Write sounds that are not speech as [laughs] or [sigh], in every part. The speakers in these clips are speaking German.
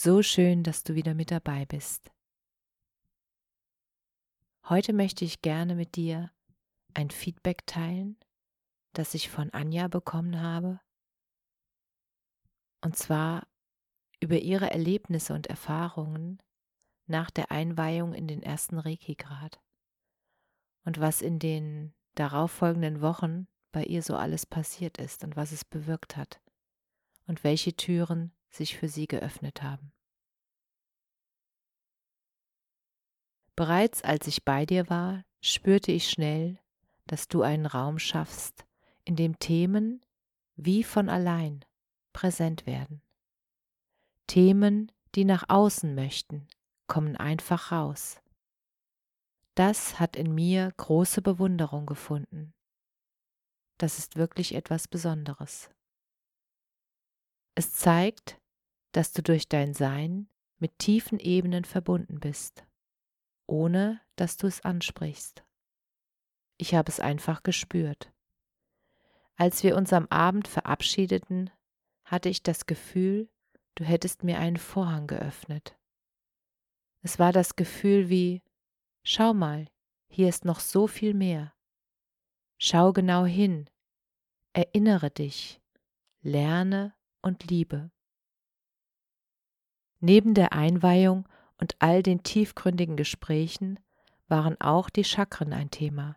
So schön, dass du wieder mit dabei bist. Heute möchte ich gerne mit dir ein Feedback teilen, das ich von Anja bekommen habe. Und zwar über ihre Erlebnisse und Erfahrungen nach der Einweihung in den ersten Reiki-Grad und was in den darauffolgenden Wochen bei ihr so alles passiert ist und was es bewirkt hat und welche Türen sich für sie geöffnet haben. Bereits als ich bei dir war, spürte ich schnell, dass du einen Raum schaffst, in dem Themen wie von allein präsent werden. Themen, die nach außen möchten, kommen einfach raus. Das hat in mir große Bewunderung gefunden. Das ist wirklich etwas Besonderes. Es zeigt, dass du durch dein Sein mit tiefen Ebenen verbunden bist, ohne dass du es ansprichst. Ich habe es einfach gespürt. Als wir uns am Abend verabschiedeten, hatte ich das Gefühl, du hättest mir einen Vorhang geöffnet. Es war das Gefühl wie, schau mal, hier ist noch so viel mehr. Schau genau hin, erinnere dich, lerne und Liebe. Neben der Einweihung und all den tiefgründigen Gesprächen waren auch die Chakren ein Thema,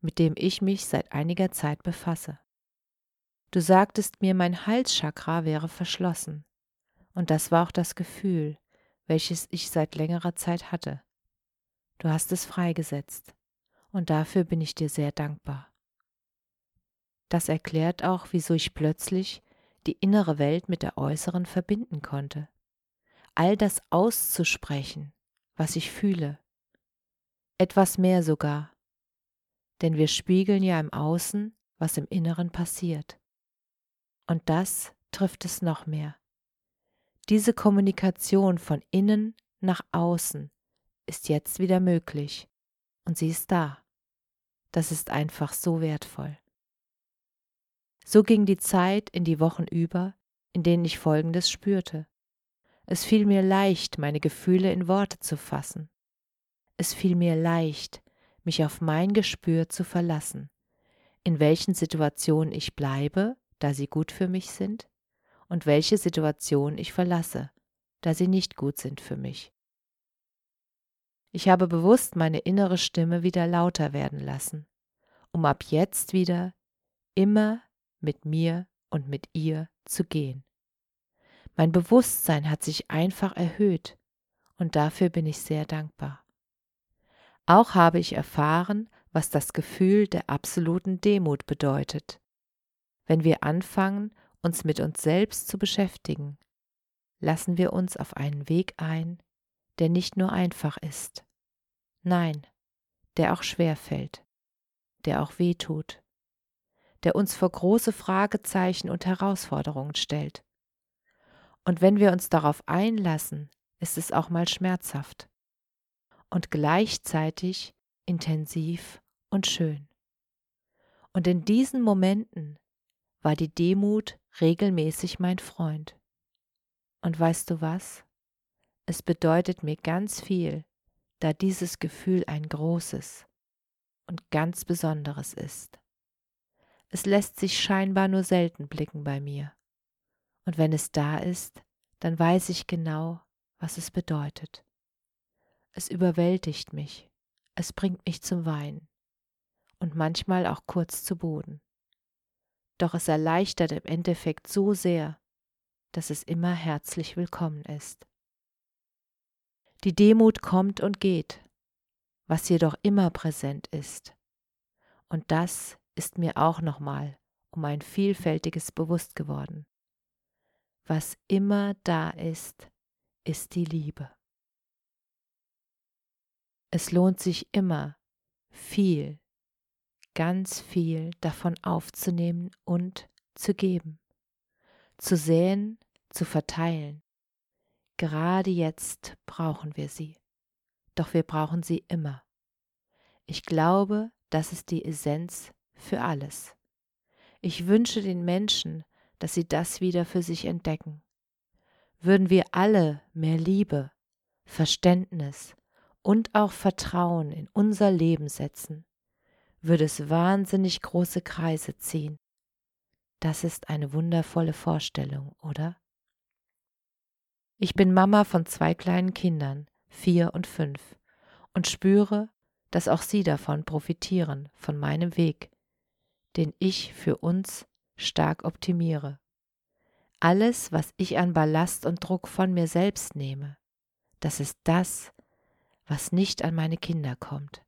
mit dem ich mich seit einiger Zeit befasse. Du sagtest mir, mein Halschakra wäre verschlossen, und das war auch das Gefühl, welches ich seit längerer Zeit hatte. Du hast es freigesetzt, und dafür bin ich dir sehr dankbar. Das erklärt auch, wieso ich plötzlich die innere Welt mit der äußeren verbinden konnte. All das auszusprechen, was ich fühle. Etwas mehr sogar. Denn wir spiegeln ja im Außen, was im Inneren passiert. Und das trifft es noch mehr. Diese Kommunikation von innen nach außen ist jetzt wieder möglich. Und sie ist da. Das ist einfach so wertvoll. So ging die Zeit in die Wochen über, in denen ich Folgendes spürte. Es fiel mir leicht, meine Gefühle in Worte zu fassen. Es fiel mir leicht, mich auf mein Gespür zu verlassen, in welchen Situationen ich bleibe, da sie gut für mich sind, und welche Situationen ich verlasse, da sie nicht gut sind für mich. Ich habe bewusst meine innere Stimme wieder lauter werden lassen, um ab jetzt wieder immer mit mir und mit ihr zu gehen. Mein Bewusstsein hat sich einfach erhöht und dafür bin ich sehr dankbar. Auch habe ich erfahren, was das Gefühl der absoluten Demut bedeutet, wenn wir anfangen, uns mit uns selbst zu beschäftigen, lassen wir uns auf einen Weg ein, der nicht nur einfach ist, nein, der auch schwer fällt, der auch weh tut der uns vor große Fragezeichen und Herausforderungen stellt. Und wenn wir uns darauf einlassen, ist es auch mal schmerzhaft und gleichzeitig intensiv und schön. Und in diesen Momenten war die Demut regelmäßig mein Freund. Und weißt du was? Es bedeutet mir ganz viel, da dieses Gefühl ein großes und ganz besonderes ist. Es lässt sich scheinbar nur selten blicken bei mir. Und wenn es da ist, dann weiß ich genau, was es bedeutet. Es überwältigt mich, es bringt mich zum Weinen und manchmal auch kurz zu Boden. Doch es erleichtert im Endeffekt so sehr, dass es immer herzlich willkommen ist. Die Demut kommt und geht, was jedoch immer präsent ist. Und das ist mir auch nochmal um ein vielfältiges bewusst geworden. Was immer da ist, ist die Liebe. Es lohnt sich immer, viel, ganz viel davon aufzunehmen und zu geben, zu säen, zu verteilen. Gerade jetzt brauchen wir sie, doch wir brauchen sie immer. Ich glaube, das ist die Essenz für alles. Ich wünsche den Menschen, dass sie das wieder für sich entdecken. Würden wir alle mehr Liebe, Verständnis und auch Vertrauen in unser Leben setzen, würde es wahnsinnig große Kreise ziehen. Das ist eine wundervolle Vorstellung, oder? Ich bin Mama von zwei kleinen Kindern, vier und fünf, und spüre, dass auch sie davon profitieren, von meinem Weg, den ich für uns stark optimiere. Alles, was ich an Ballast und Druck von mir selbst nehme, das ist das, was nicht an meine Kinder kommt.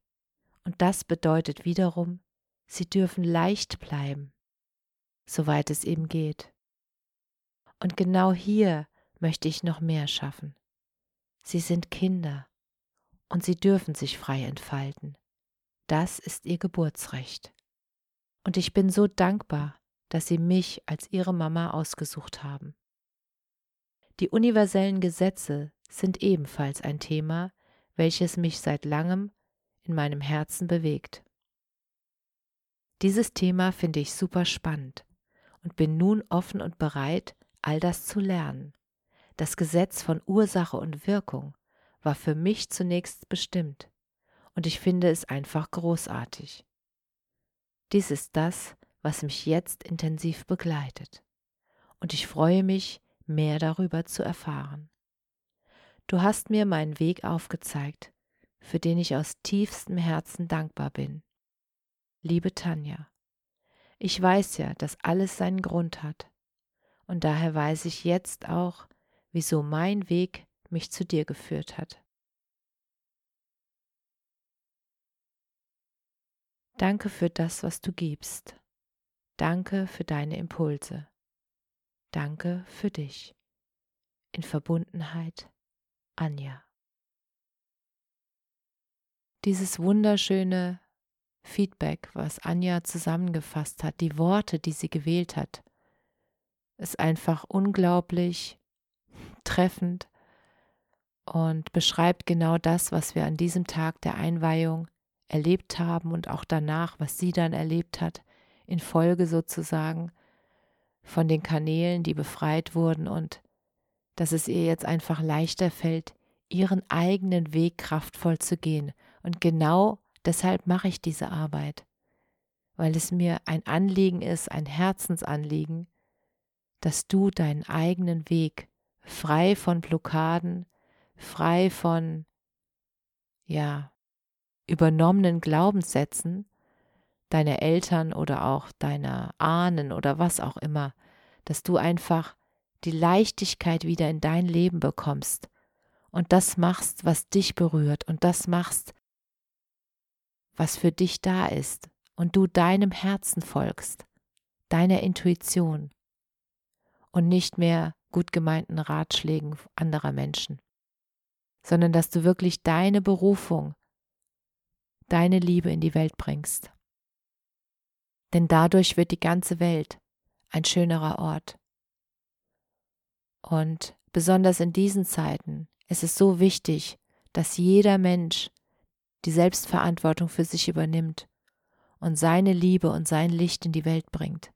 Und das bedeutet wiederum, sie dürfen leicht bleiben, soweit es eben geht. Und genau hier möchte ich noch mehr schaffen. Sie sind Kinder und sie dürfen sich frei entfalten. Das ist ihr Geburtsrecht. Und ich bin so dankbar, dass sie mich als ihre Mama ausgesucht haben. Die universellen Gesetze sind ebenfalls ein Thema, welches mich seit langem in meinem Herzen bewegt. Dieses Thema finde ich super spannend und bin nun offen und bereit, all das zu lernen. Das Gesetz von Ursache und Wirkung war für mich zunächst bestimmt und ich finde es einfach großartig. Dies ist das, was mich jetzt intensiv begleitet und ich freue mich, mehr darüber zu erfahren. Du hast mir meinen Weg aufgezeigt für den ich aus tiefstem Herzen dankbar bin. Liebe Tanja, ich weiß ja, dass alles seinen Grund hat, und daher weiß ich jetzt auch, wieso mein Weg mich zu dir geführt hat. Danke für das, was du gibst. Danke für deine Impulse. Danke für dich. In Verbundenheit, Anja dieses wunderschöne Feedback, was Anja zusammengefasst hat, die Worte, die sie gewählt hat, ist einfach unglaublich treffend und beschreibt genau das, was wir an diesem Tag der Einweihung erlebt haben und auch danach, was sie dann erlebt hat, in Folge sozusagen von den Kanälen, die befreit wurden und dass es ihr jetzt einfach leichter fällt, ihren eigenen Weg kraftvoll zu gehen. Und genau deshalb mache ich diese Arbeit, weil es mir ein Anliegen ist, ein Herzensanliegen, dass du deinen eigenen Weg frei von Blockaden, frei von, ja, übernommenen Glaubenssätzen deiner Eltern oder auch deiner Ahnen oder was auch immer, dass du einfach die Leichtigkeit wieder in dein Leben bekommst und das machst, was dich berührt und das machst, was für dich da ist und du deinem Herzen folgst, deiner Intuition und nicht mehr gut gemeinten Ratschlägen anderer Menschen, sondern dass du wirklich deine Berufung, deine Liebe in die Welt bringst. Denn dadurch wird die ganze Welt ein schönerer Ort. Und besonders in diesen Zeiten ist es so wichtig, dass jeder Mensch die Selbstverantwortung für sich übernimmt und seine Liebe und sein Licht in die Welt bringt.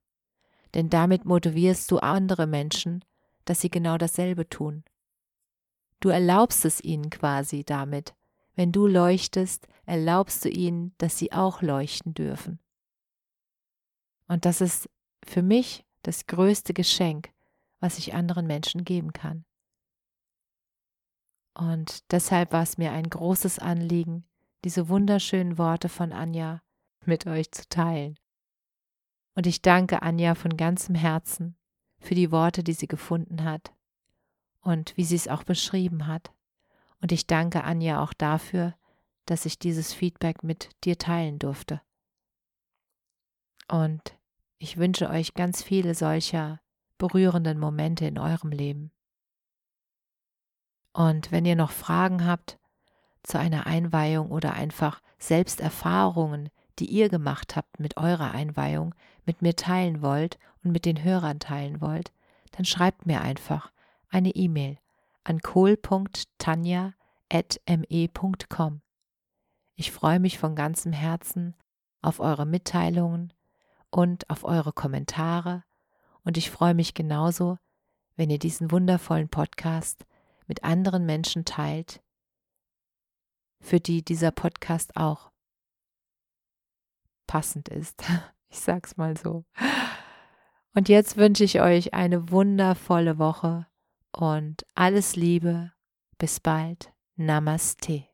Denn damit motivierst du andere Menschen, dass sie genau dasselbe tun. Du erlaubst es ihnen quasi damit. Wenn du leuchtest, erlaubst du ihnen, dass sie auch leuchten dürfen. Und das ist für mich das größte Geschenk, was ich anderen Menschen geben kann. Und deshalb war es mir ein großes Anliegen, diese wunderschönen Worte von Anja mit euch zu teilen. Und ich danke Anja von ganzem Herzen für die Worte, die sie gefunden hat und wie sie es auch beschrieben hat. Und ich danke Anja auch dafür, dass ich dieses Feedback mit dir teilen durfte. Und ich wünsche euch ganz viele solcher berührenden Momente in eurem Leben. Und wenn ihr noch Fragen habt zu einer Einweihung oder einfach Selbsterfahrungen, die ihr gemacht habt mit eurer Einweihung, mit mir teilen wollt und mit den Hörern teilen wollt, dann schreibt mir einfach eine E-Mail an kohl.tanja.me.com. Ich freue mich von ganzem Herzen auf eure Mitteilungen und auf eure Kommentare und ich freue mich genauso, wenn ihr diesen wundervollen Podcast mit anderen Menschen teilt, für die dieser Podcast auch passend ist. [laughs] Ich sag's mal so. Und jetzt wünsche ich euch eine wundervolle Woche und alles Liebe. Bis bald. Namaste.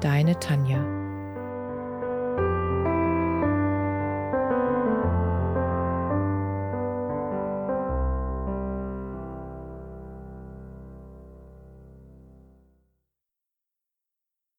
deine Tanja.